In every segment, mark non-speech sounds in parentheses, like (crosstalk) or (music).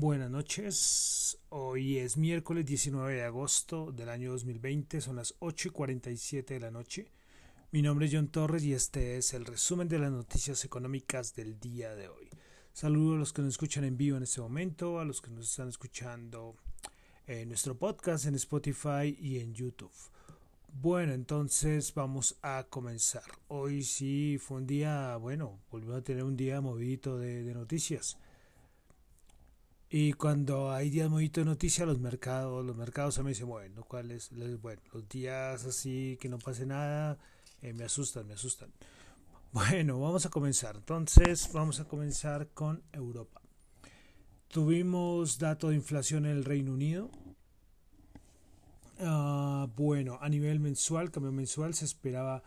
Buenas noches, hoy es miércoles 19 de agosto del año 2020, son las 8 y 47 de la noche. Mi nombre es John Torres y este es el resumen de las noticias económicas del día de hoy. Saludo a los que nos escuchan en vivo en este momento, a los que nos están escuchando en nuestro podcast en Spotify y en YouTube. Bueno, entonces vamos a comenzar. Hoy sí fue un día, bueno, volvimos a tener un día movidito de, de noticias. Y cuando hay días movidos de noticias, los mercados, los mercados mí se mueven, lo cual es, bueno, los días así que no pase nada, eh, me asustan, me asustan. (laughs) Bueno, vamos a comenzar. Entonces, vamos a comenzar con Europa. Tuvimos dato de inflación en el Reino Unido. Uh, bueno, a nivel mensual, cambio mensual, se esperaba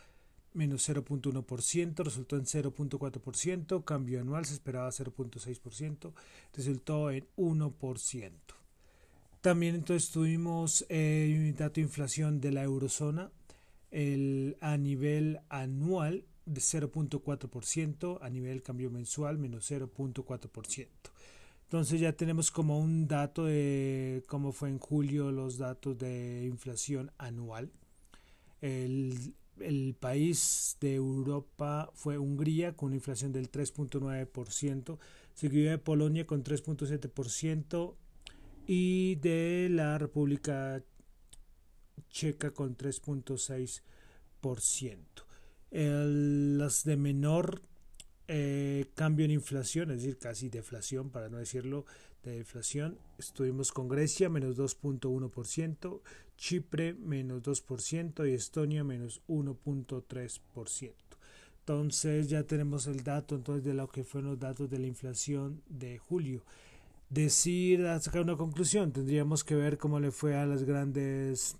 menos 0.1%, resultó en 0.4%, cambio anual se esperaba 0.6%, resultó en 1%. También entonces tuvimos eh, un dato de inflación de la eurozona el, a nivel anual de 0.4%, a nivel cambio mensual menos 0.4%. Entonces ya tenemos como un dato de cómo fue en julio los datos de inflación anual. El, el país de Europa fue Hungría con una inflación del 3.9%, seguido de Polonia con 3.7% y de la República Checa con 3.6%. Las de menor eh, cambio en inflación, es decir, casi deflación, para no decirlo, de. Estuvimos con Grecia, menos 2.1%, Chipre, menos 2% y Estonia, menos 1.3%. Entonces ya tenemos el dato entonces de lo que fueron los datos de la inflación de julio. Decir, sacar una conclusión, tendríamos que ver cómo le fue a las grandes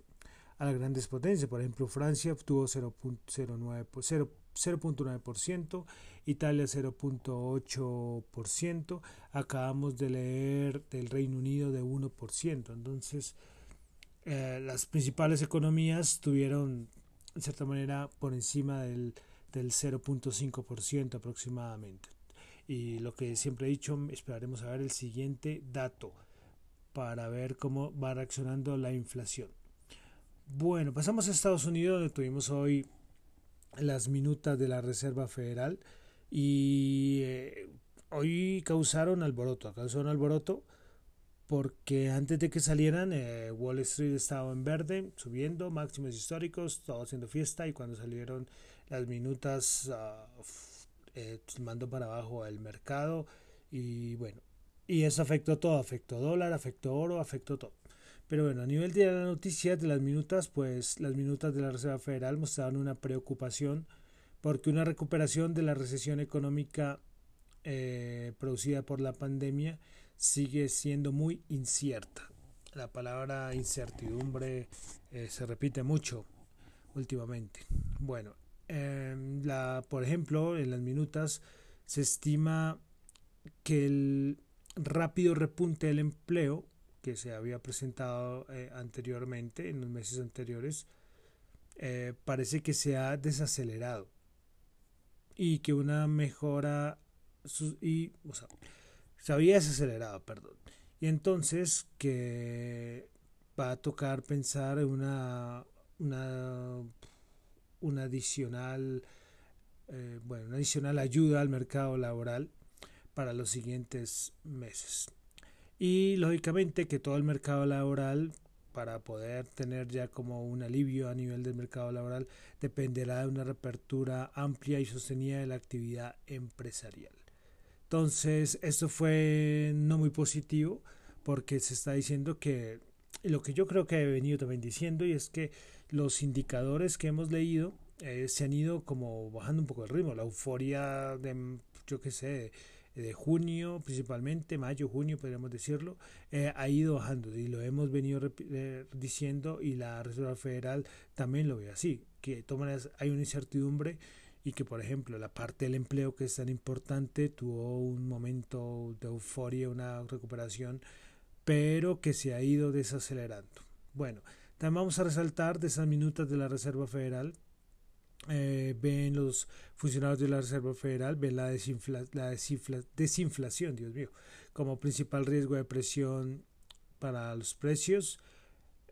a las grandes potencias. Por ejemplo, Francia obtuvo 0.09%, 0.9%, Italia 0.8%, acabamos de leer del Reino Unido de 1%. Entonces, eh, las principales economías tuvieron, en cierta manera, por encima del, del 0.5% aproximadamente. Y lo que siempre he dicho, esperaremos a ver el siguiente dato para ver cómo va reaccionando la inflación. Bueno, pasamos a Estados Unidos, donde tuvimos hoy las minutas de la Reserva Federal y eh, hoy causaron alboroto, causaron alboroto porque antes de que salieran eh, Wall Street estaba en verde, subiendo, máximos históricos, todo haciendo fiesta y cuando salieron las minutas uh, eh, mando para abajo el mercado y bueno, y eso afectó todo, afectó dólar, afectó oro, afectó todo. Pero bueno, a nivel de la noticia de las minutas, pues las minutas de la Reserva Federal mostraban una preocupación porque una recuperación de la recesión económica eh, producida por la pandemia sigue siendo muy incierta. La palabra incertidumbre eh, se repite mucho últimamente. Bueno, em, la, por ejemplo, en las minutas se estima que el rápido repunte del empleo que se había presentado eh, anteriormente, en los meses anteriores, eh, parece que se ha desacelerado y que una mejora y se había desacelerado, perdón. Y entonces que va a tocar pensar en una una, una adicional eh, bueno, una adicional ayuda al mercado laboral para los siguientes meses y lógicamente que todo el mercado laboral para poder tener ya como un alivio a nivel del mercado laboral dependerá de una reapertura amplia y sostenida de la actividad empresarial. Entonces, esto fue no muy positivo porque se está diciendo que lo que yo creo que he venido también diciendo y es que los indicadores que hemos leído eh, se han ido como bajando un poco el ritmo, la euforia de yo qué sé, de junio, principalmente mayo, junio, podríamos decirlo, eh, ha ido bajando y lo hemos venido eh, diciendo y la Reserva Federal también lo ve así, que hay una incertidumbre y que, por ejemplo, la parte del empleo que es tan importante tuvo un momento de euforia, una recuperación, pero que se ha ido desacelerando. Bueno, también vamos a resaltar de esas minutas de la Reserva Federal eh, ven los funcionarios de la Reserva Federal, ven la, la desinflación, Dios mío, como principal riesgo de presión para los precios.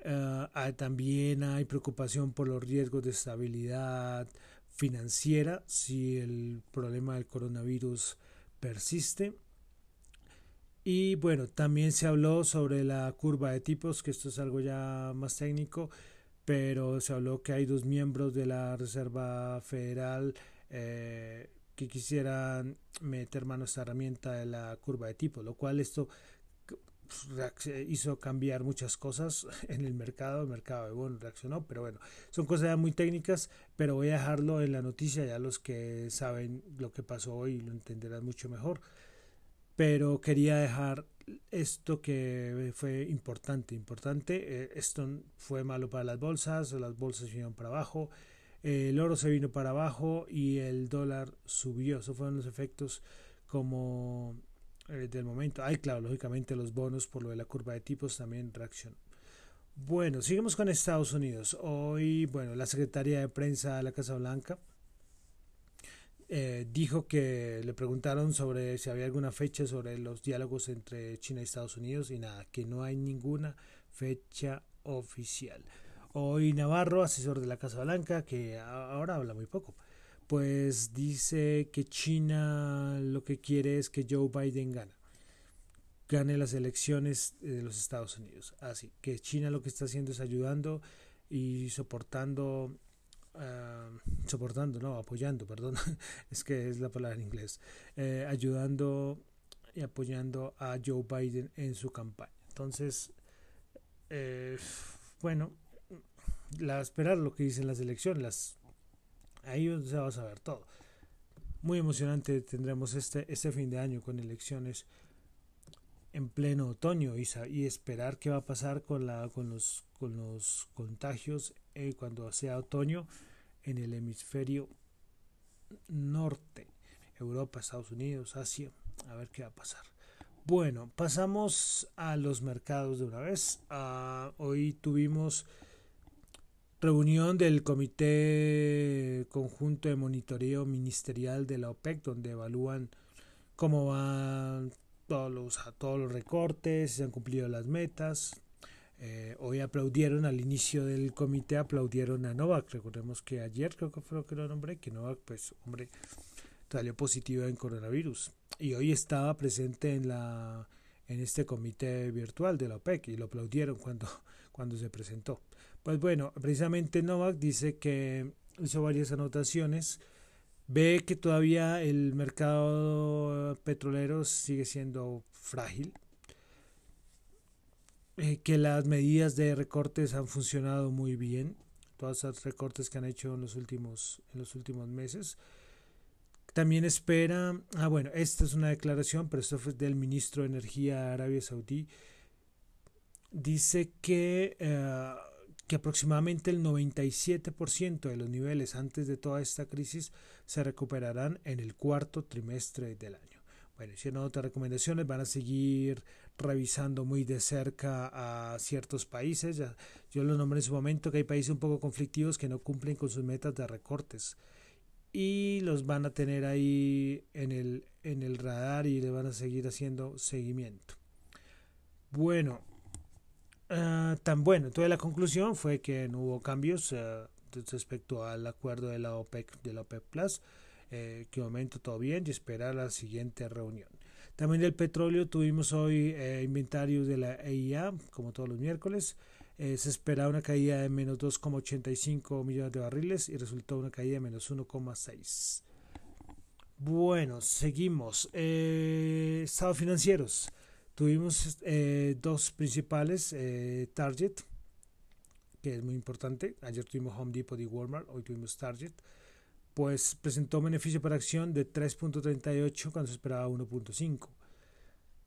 Eh, también hay preocupación por los riesgos de estabilidad financiera si el problema del coronavirus persiste. Y bueno, también se habló sobre la curva de tipos, que esto es algo ya más técnico, pero se habló que hay dos miembros de la Reserva Federal eh, que quisieran meter mano a esta herramienta de la curva de tipos, lo cual esto hizo cambiar muchas cosas (laughs) en el mercado, el mercado de bonos reaccionó, pero bueno, son cosas ya muy técnicas, pero voy a dejarlo en la noticia, ya los que saben lo que pasó hoy lo entenderán mucho mejor. Pero quería dejar esto que fue importante, importante, eh, esto fue malo para las bolsas, las bolsas vinieron para abajo, el oro se vino para abajo y el dólar subió, esos fueron los efectos como eh, del momento. Hay, claro, lógicamente los bonos por lo de la curva de tipos también reaccionó. Bueno, seguimos con Estados Unidos. Hoy, bueno, la Secretaría de Prensa de la Casa Blanca eh, dijo que le preguntaron sobre si había alguna fecha sobre los diálogos entre China y Estados Unidos y nada, que no hay ninguna fecha oficial. Hoy Navarro, asesor de la Casa Blanca, que ahora habla muy poco, pues dice que China lo que quiere es que Joe Biden gane gane las elecciones de los Estados Unidos. Así que China lo que está haciendo es ayudando y soportando, uh, soportando, no, apoyando, perdón, (laughs) es que es la palabra en inglés, eh, ayudando y apoyando a Joe Biden en su campaña. Entonces, eh, bueno, la esperar lo que dicen las elecciones, las Ahí se va a saber todo. Muy emocionante tendremos este, este fin de año con elecciones en pleno otoño y, y esperar qué va a pasar con, la, con, los, con los contagios eh, cuando sea otoño en el hemisferio norte, Europa, Estados Unidos, Asia, a ver qué va a pasar. Bueno, pasamos a los mercados de una vez. Ah, hoy tuvimos reunión del Comité Conjunto de Monitoreo Ministerial de la OPEC, donde evalúan cómo van todos los, recortes, si se han cumplido las metas. Eh, hoy aplaudieron al inicio del comité, aplaudieron a Novak. Recordemos que ayer creo que fue lo que lo nombré, que Novak, pues, hombre, salió positivo en coronavirus. Y hoy estaba presente en la en este comité virtual de la OPEC y lo aplaudieron cuando, (laughs) cuando se presentó. Pues bueno, precisamente Novak dice que hizo varias anotaciones, ve que todavía el mercado petrolero sigue siendo frágil, eh, que las medidas de recortes han funcionado muy bien, todos los recortes que han hecho en los últimos, en los últimos meses. También espera, ah bueno, esta es una declaración, pero esto fue del ministro de Energía de Arabia Saudí, dice que... Eh, que aproximadamente el 97% de los niveles antes de toda esta crisis se recuperarán en el cuarto trimestre del año. Bueno, hicieron otras recomendaciones, van a seguir revisando muy de cerca a ciertos países. yo lo nombré en su momento que hay países un poco conflictivos que no cumplen con sus metas de recortes y los van a tener ahí en el, en el radar y le van a seguir haciendo seguimiento. Bueno, Ah, tan bueno. Entonces la conclusión fue que no hubo cambios uh, respecto al acuerdo de la OPEC, de la OPEC Plus, eh, que momento todo bien y esperar la siguiente reunión. También del petróleo tuvimos hoy eh, inventarios de la EIA, como todos los miércoles. Eh, se esperaba una caída de menos 2,85 millones de barriles y resultó una caída de menos 1,6. Bueno, seguimos. estados financieros. Tuvimos eh, dos principales, eh, Target, que es muy importante. Ayer tuvimos Home Depot y Walmart, hoy tuvimos Target. Pues presentó beneficio por acción de 3.38 cuando se esperaba 1.5.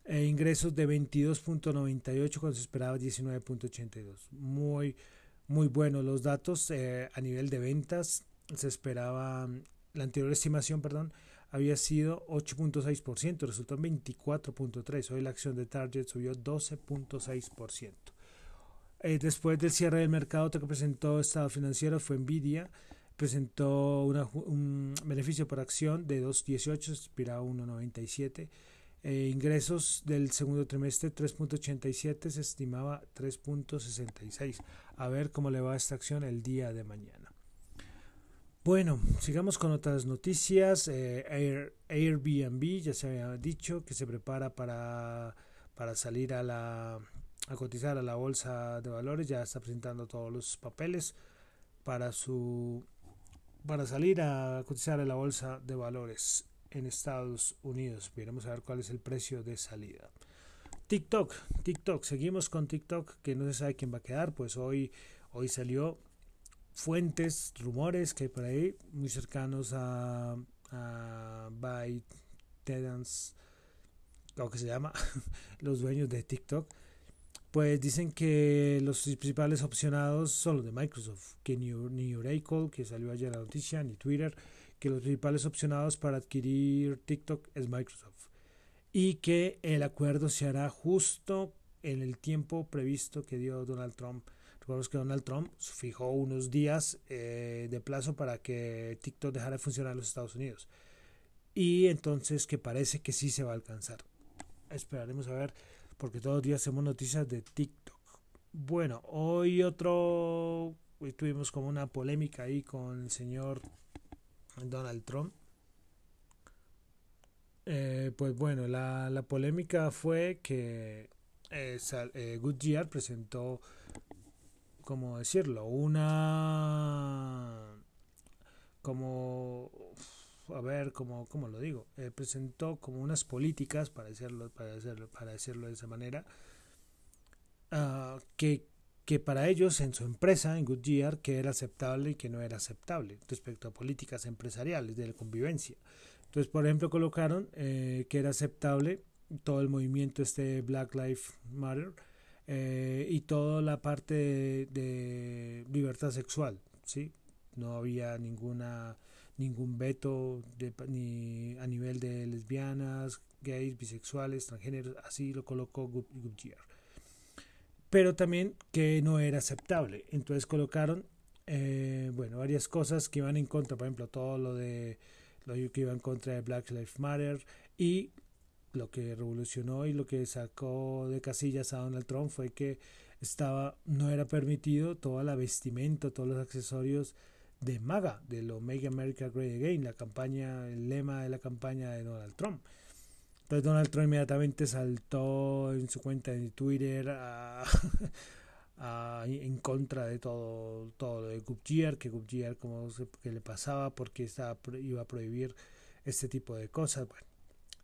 E ingresos de 22.98 cuando se esperaba 19.82. Muy, muy buenos los datos eh, a nivel de ventas. Se esperaba, la anterior estimación, perdón, había sido 8.6%, resultó en 24.3%. Hoy la acción de Target subió 12.6%. Eh, después del cierre del mercado, otro que presentó estado financiero fue Nvidia. presentó un beneficio por acción de 2.18, expira 1.97. Eh, ingresos del segundo trimestre 3.87, se estimaba 3.66. A ver cómo le va esta acción el día de mañana. Bueno, sigamos con otras noticias. Eh, Airbnb ya se había dicho que se prepara para, para salir a la a cotizar a la bolsa de valores, ya está presentando todos los papeles para su para salir a cotizar a la bolsa de valores en Estados Unidos. Veremos a ver cuál es el precio de salida. TikTok, TikTok, seguimos con TikTok que no se sabe quién va a quedar, pues hoy hoy salió fuentes, rumores que por ahí muy cercanos a, a ByteDance, lo que se llama, (laughs) los dueños de TikTok pues dicen que los principales opcionados son los de Microsoft, que ni, Oracle, que salió ayer la noticia, ni Twitter, que los principales opcionados para adquirir TikTok es Microsoft y que el acuerdo se hará justo en el tiempo previsto que dio Donald Trump. Recordemos que Donald Trump fijó unos días eh, de plazo para que TikTok dejara de funcionar en los Estados Unidos. Y entonces que parece que sí se va a alcanzar. Esperaremos a ver porque todos los días hacemos noticias de TikTok. Bueno, hoy otro, hoy tuvimos como una polémica ahí con el señor Donald Trump. Eh, pues bueno, la, la, polémica fue que eh, eh, Goodyear presentó, ¿cómo decirlo? Una... como a ver cómo, cómo lo digo, eh, presentó como unas políticas, para decirlo, para decirlo, para decirlo de esa manera, uh, que, que para ellos en su empresa, en Goodyear, que era aceptable y que no era aceptable respecto a políticas empresariales de la convivencia. Entonces, por ejemplo, colocaron eh, que era aceptable todo el movimiento este Black Lives Matter eh, y toda la parte de, de libertad sexual, ¿sí? No había ninguna ningún veto de, ni a nivel de lesbianas, gays, bisexuales, transgéneros, así lo colocó Goodyear. Pero también que no era aceptable. Entonces colocaron, eh, bueno, varias cosas que iban en contra, por ejemplo, todo lo de lo que iba en contra de Black Lives Matter y lo que revolucionó y lo que sacó de casillas a Donald Trump fue que estaba no era permitido toda la vestimenta, todos los accesorios de MAGA, de lo Make America Great Again, la campaña, el lema de la campaña de Donald Trump. Entonces Donald Trump inmediatamente saltó en su cuenta de Twitter (laughs) en contra de todo, todo de Guptier, que Guptier como que le pasaba porque estaba, iba a prohibir este tipo de cosas. Bueno,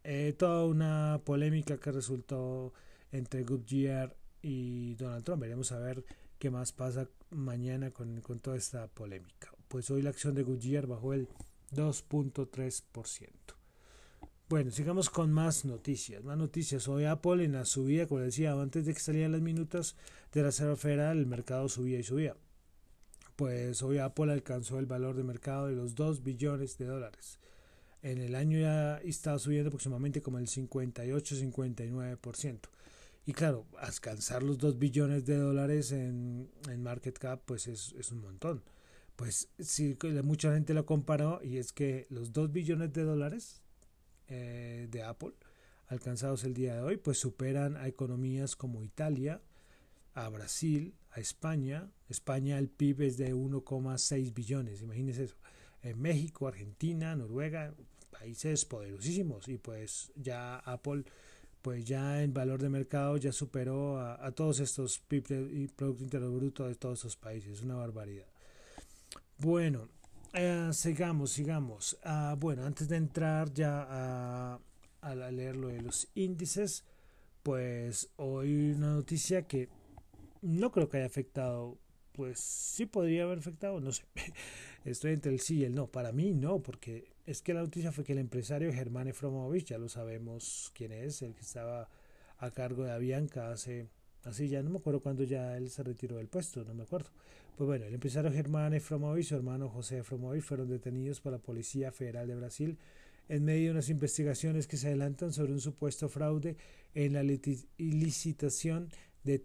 eh, toda una polémica que resultó entre Guptier y Donald Trump. Veremos a ver qué más pasa mañana con, con toda esta polémica pues hoy la acción de Goodyear bajó el 2.3%. Bueno, sigamos con más noticias. Más noticias. Hoy Apple en la subida, como decía, antes de que salieran las minutas de la Reserva el mercado subía y subía. Pues hoy Apple alcanzó el valor de mercado de los 2 billones de dólares. En el año ya estaba subiendo aproximadamente como el 58-59%. Y claro, alcanzar los 2 billones de dólares en, en market cap, pues es, es un montón pues sí, mucha gente lo comparó y es que los 2 billones de dólares eh, de Apple alcanzados el día de hoy, pues superan a economías como Italia, a Brasil, a España. España el PIB es de 1,6 billones, imagínense eso. En México, Argentina, Noruega, países poderosísimos y pues ya Apple pues ya en valor de mercado ya superó a, a todos estos PIB y Producto Interno Bruto de todos esos países, una barbaridad. Bueno, eh, sigamos, sigamos. Ah, bueno, antes de entrar ya a, a, leer lo de los índices, pues hoy una noticia que no creo que haya afectado, pues sí podría haber afectado, no sé. (laughs) Estoy entre el sí y el no. Para mí no, porque es que la noticia fue que el empresario Germán Efromovich, ya lo sabemos quién es, el que estaba a cargo de Avianca hace, así ya no me acuerdo cuándo ya él se retiró del puesto, no me acuerdo. Pues bueno, el empresario Germán Efromovi y su hermano José Efromovi fueron detenidos por la Policía Federal de Brasil en medio de unas investigaciones que se adelantan sobre un supuesto fraude en la licitación de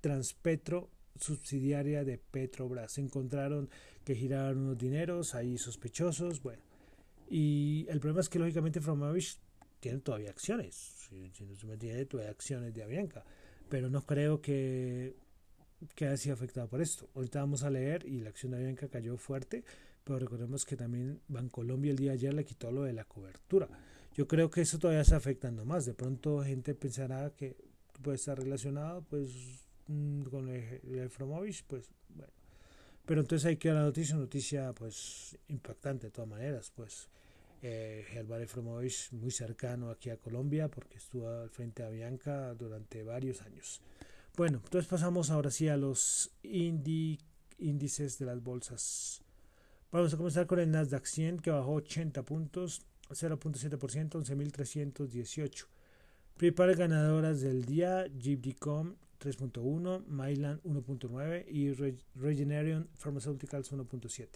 Transpetro subsidiaria de Petrobras. Encontraron que giraron unos dineros ahí sospechosos, bueno. Y el problema es que lógicamente Fromovich tiene todavía acciones, si, no se me tiene todavía acciones de Avianca, pero no creo que, que haya sido afectado por esto. Ahorita vamos a leer y la acción de Avianca cayó fuerte, pero recordemos que también Bancolombia el día de ayer le quitó lo de la cobertura. Yo creo que eso todavía está afectando más. De pronto gente pensará que puede estar relacionado pues con el, el pues bueno. Pero entonces hay que la noticia, noticia pues impactante de todas maneras, pues eh, Gervare muy cercano aquí a Colombia porque estuvo al frente de Avianca durante varios años. Bueno, entonces pasamos ahora sí a los índices de las bolsas. Vamos a comenzar con el Nasdaq 100 que bajó 80 puntos, 0.7%, 11.318. Principales ganadoras del día, JIBDCOM 3.1, Mylan 1.9 y Regeneration Pharmaceuticals 1.7.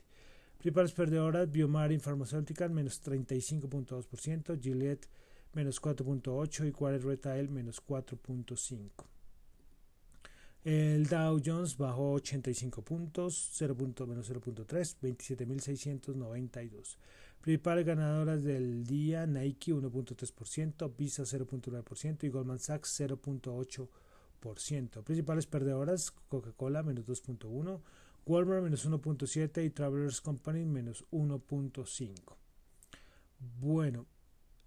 Principales perdedoras, Biomarin Pharmaceutical menos 35.2%, Gillette menos 4.8 y Quarter Retail menos 4.5. El Dow Jones bajó 85 puntos, 0. menos 0.3, 27.692. Principales ganadoras del día, Nike 1.3%, Visa 0.9% y Goldman Sachs 0.8%. Principales perdedoras, Coca-Cola menos 2.1%, Walmart menos 1.7 y Travelers Company menos 1.5. Bueno,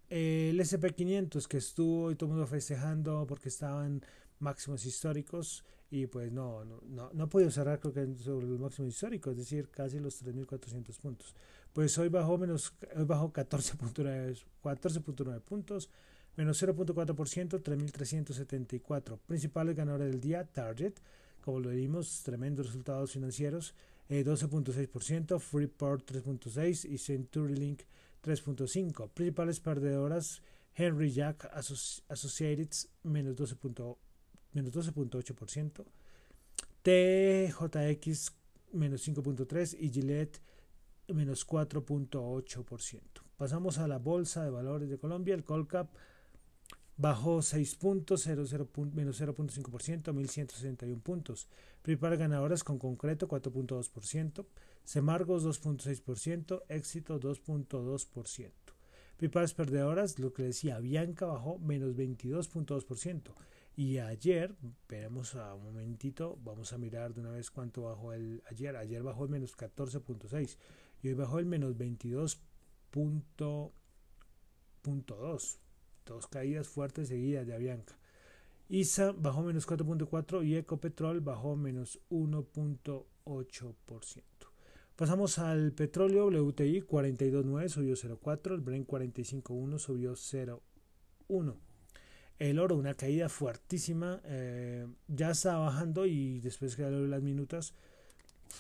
el SP500 que estuvo y todo el mundo festejando porque estaban máximos históricos y pues no, no, no, no ha cerrar creo que sobre los máximos históricos, es decir, casi los 3.400 puntos. Pues hoy bajó menos, hoy bajó 14.9 14 puntos, menos 0.4%, 3.374. Principales ganadores del día, Target como lo vimos, tremendos resultados financieros, 12.6%, eh, Freeport 3.6% y CenturyLink 3.5%. Principales perdedoras, Henry Jack Associated menos 12.8%, TJX menos 5.3% y Gillette menos 4.8%. Pasamos a la Bolsa de Valores de Colombia, el Colcap bajó 6 puntos, 0, 0, menos 0.5%, 1.161 puntos. Principales ganadoras con concreto 4.2%, Semargos 2.6%, Éxito 2.2%. Principales perdedoras, lo que decía, Bianca bajó menos 22.2%. Y ayer, veremos a un momentito, vamos a mirar de una vez cuánto bajó el ayer. Ayer bajó el menos 14.6 y hoy bajó el menos 22.2 dos caídas fuertes seguidas de Avianca. ISA bajó menos 4.4 y Ecopetrol bajó menos 1.8%. Pasamos al petróleo WTI 42.9 subió 0.4, el Brent 45.1 subió 0.1. El oro, una caída fuertísima, eh, ya está bajando y después que las minutas,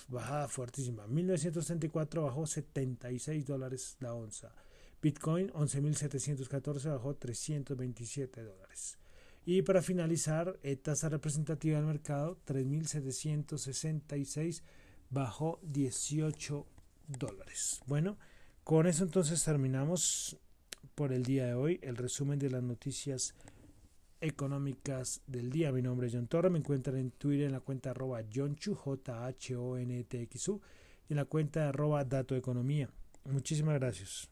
bajada fuertísima. 1934 bajó 76 dólares la onza. Bitcoin 11.714 bajó 327 dólares. Y para finalizar, eh, tasa representativa del mercado 3.766 bajó 18 dólares. Bueno, con eso entonces terminamos por el día de hoy el resumen de las noticias económicas del día. Mi nombre es John Torre, me encuentran en Twitter en la cuenta arroba John J H O N T X U y en la cuenta arroba Dato Economía. Muchísimas gracias.